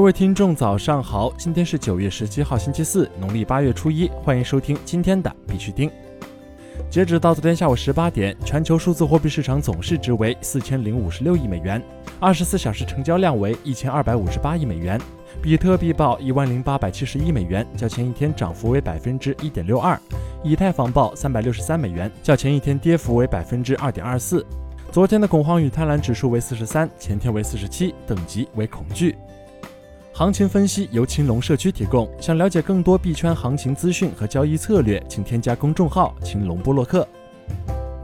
各位听众，早上好！今天是九月十七号，星期四，农历八月初一。欢迎收听今天的必须听。截止到昨天下午十八点，全球数字货币市场总市值为四千零五十六亿美元，二十四小时成交量为一千二百五十八亿美元。比特币报一万零八百七十一美元，较前一天涨幅为百分之一点六二；以太坊报三百六十三美元，较前一天跌幅为百分之二点二四。昨天的恐慌与贪婪指数为四十三，前天为四十七，等级为恐惧。行情分析由青龙社区提供。想了解更多币圈行情资讯和交易策略，请添加公众号“青龙布洛克”。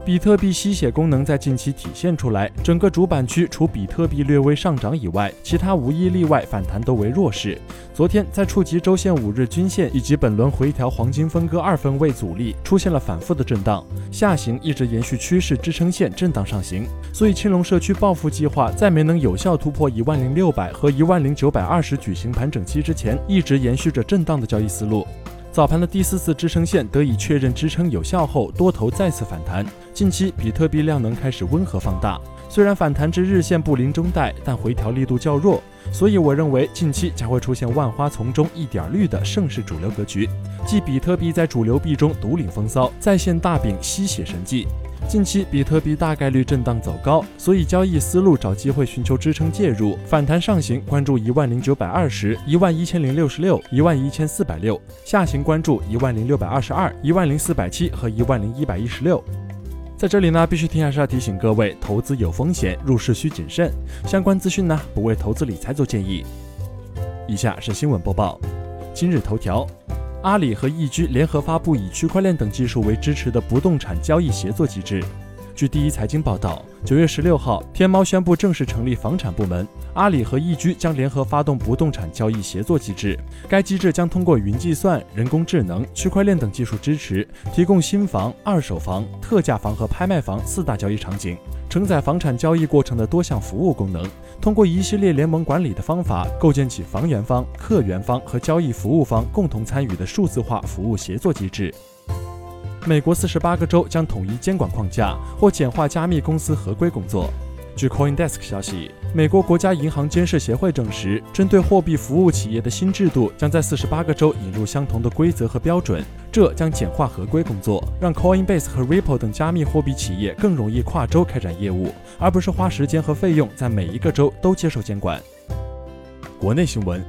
比特币吸血功能在近期体现出来，整个主板区除比特币略微上涨以外，其他无一例外反弹都为弱势。昨天在触及周线五日均线以及本轮回调黄金分割二分位阻力，出现了反复的震荡，下行一直延续趋势支撑线震荡上行。所以青龙社区报复计划在没能有效突破一万零六百和一万零九百二十举行盘整期之前，一直延续着震荡的交易思路。早盘的第四次支撑线得以确认支撑有效后，多头再次反弹。近期比特币量能开始温和放大，虽然反弹至日线布林中带，但回调力度较弱。所以我认为近期将会出现万花丛中一点绿的盛世主流格局，即比特币在主流币中独领风骚，再现大饼吸血神迹。近期比特币大概率震荡走高，所以交易思路找机会寻求支撑介入，反弹上行关注一万零九百二十一万一千零六十六一万一千四百六，下行关注一万零六百二十二一万零四百七和一万零一百一十六。在这里呢，必须听还是要提醒各位，投资有风险，入市需谨慎。相关资讯呢，不为投资理财做建议。以下是新闻播报，今日头条。阿里和易居联合发布以区块链等技术为支持的不动产交易协作机制。据第一财经报道，九月十六号，天猫宣布正式成立房产部门，阿里和易居将联合发动不动产交易协作机制。该机制将通过云计算、人工智能、区块链等技术支持，提供新房、二手房、特价房和拍卖房四大交易场景。承载房产交易过程的多项服务功能，通过一系列联盟管理的方法，构建起房源方、客源方和交易服务方共同参与的数字化服务协作机制。美国四十八个州将统一监管框架或简化加密公司合规工作。据 CoinDesk 消息，美国国家银行监视协会证实，针对货币服务企业的新制度将在四十八个州引入相同的规则和标准，这将简化合规工作，让 Coinbase 和 Ripple 等加密货币企业更容易跨州开展业务，而不是花时间和费用在每一个州都接受监管。国内新闻：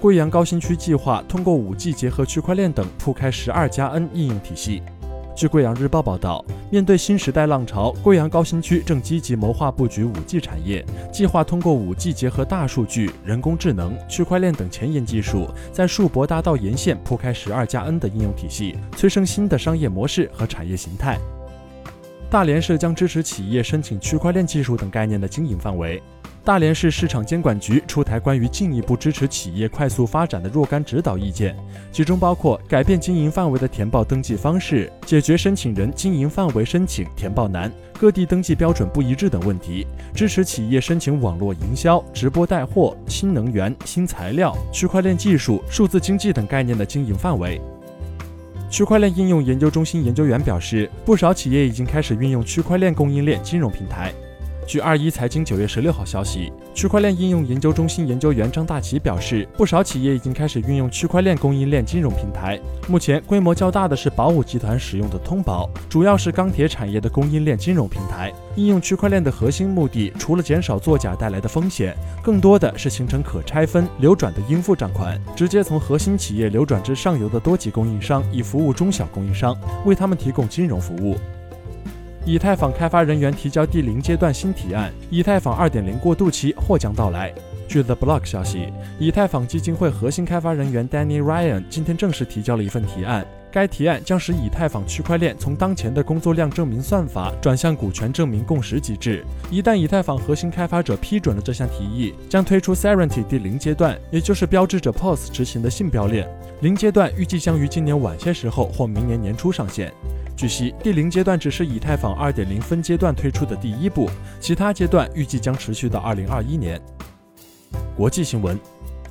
贵阳高新区计划通过 5G 结合区块链等铺开十二加 N 应用体系。据贵阳日报报道，面对新时代浪潮，贵阳高新区正积极谋划布局 5G 产业，计划通过 5G 结合大数据、人工智能、区块链等前沿技术，在树博大道沿线铺开十二加 N 的应用体系，催生新的商业模式和产业形态。大连市将支持企业申请区块链技术等概念的经营范围。大连市市场监管局出台关于进一步支持企业快速发展的若干指导意见，其中包括改变经营范围的填报登记方式，解决申请人经营范围申请填报难、各地登记标准不一致等问题，支持企业申请网络营销、直播带货、新能源、新材料、区块链技术、数字经济等概念的经营范围。区块链应用研究中心研究员表示，不少企业已经开始运用区块链供应链金融平台。据二一财经九月十六号消息，区块链应用研究中心研究员张大奇表示，不少企业已经开始运用区块链供应链金融平台。目前规模较大的是宝武集团使用的通宝，主要是钢铁产业的供应链金融平台。应用区块链的核心目的，除了减少作假带来的风险，更多的是形成可拆分、流转的应付账款，直接从核心企业流转至上游的多级供应商，以服务中小供应商，为他们提供金融服务。以太坊开发人员提交第零阶段新提案，以太坊2.0过渡期或将到来。据 The Block 消息，以太坊基金会核心开发人员 Danny Ryan 今天正式提交了一份提案。该提案将使以太坊区块链从当前的工作量证明算法转向股权证明共识机制。一旦以太坊核心开发者批准了这项提议，将推出 Serenity 第零阶段，也就是标志着 POS 执行的信标链。零阶段预计将于今年晚些时候或明年年初上线。据悉，第零阶段只是以太坊2.0分阶段推出的第一步，其他阶段预计将持续到2021年。国际新闻：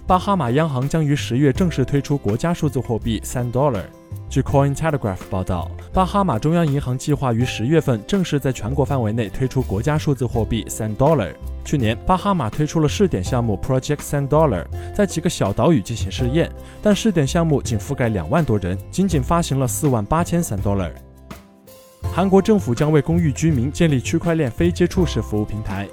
巴哈马央行将于十月正式推出国家数字货币三 dollar。据 Coin Telegraph 报道，巴哈马中央银行计划于十月份正式在全国范围内推出国家数字货币 Sand Dollar。去年，巴哈马推出了试点项目 Project Sand Dollar，在几个小岛屿进行试验，但试点项目仅覆盖两万多人，仅仅发行了四万八千 Sand Dollar。韩国政府将为公寓居民建立区块链非接触式服务平台。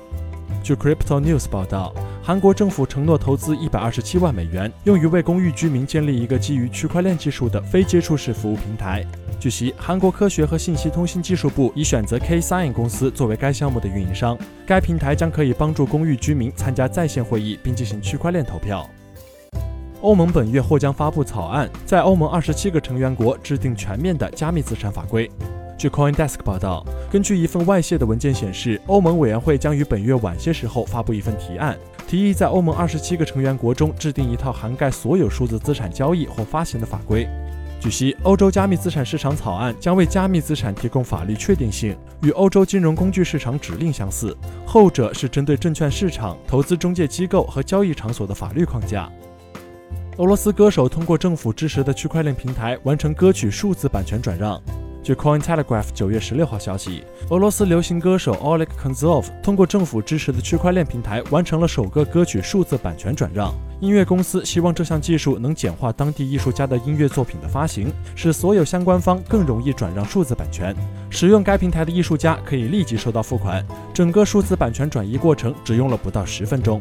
据 Crypto News 报道。韩国政府承诺投资一百二十七万美元，用于为公寓居民建立一个基于区块链技术的非接触式服务平台。据悉，韩国科学和信息通信技术部已选择 K-Sign 公司作为该项目的运营商。该平台将可以帮助公寓居民参加在线会议，并进行区块链投票。欧盟本月或将发布草案，在欧盟二十七个成员国制定全面的加密资产法规。据 CoinDesk 报道，根据一份外泄的文件显示，欧盟委员会将于本月晚些时候发布一份提案。提议在欧盟二十七个成员国中制定一套涵盖所有数字资产交易或发行的法规。据悉，欧洲加密资产市场草案将为加密资产提供法律确定性，与欧洲金融工具市场指令相似，后者是针对证券市场、投资中介机构和交易场所的法律框架。俄罗斯歌手通过政府支持的区块链平台完成歌曲数字版权转让。据 Coin Telegraph 九月十六号消息，俄罗斯流行歌手 Oleg Konzov 通过政府支持的区块链平台完成了首个歌曲数字版权转让。音乐公司希望这项技术能简化当地艺术家的音乐作品的发行，使所有相关方更容易转让数字版权。使用该平台的艺术家可以立即收到付款，整个数字版权转移过程只用了不到十分钟。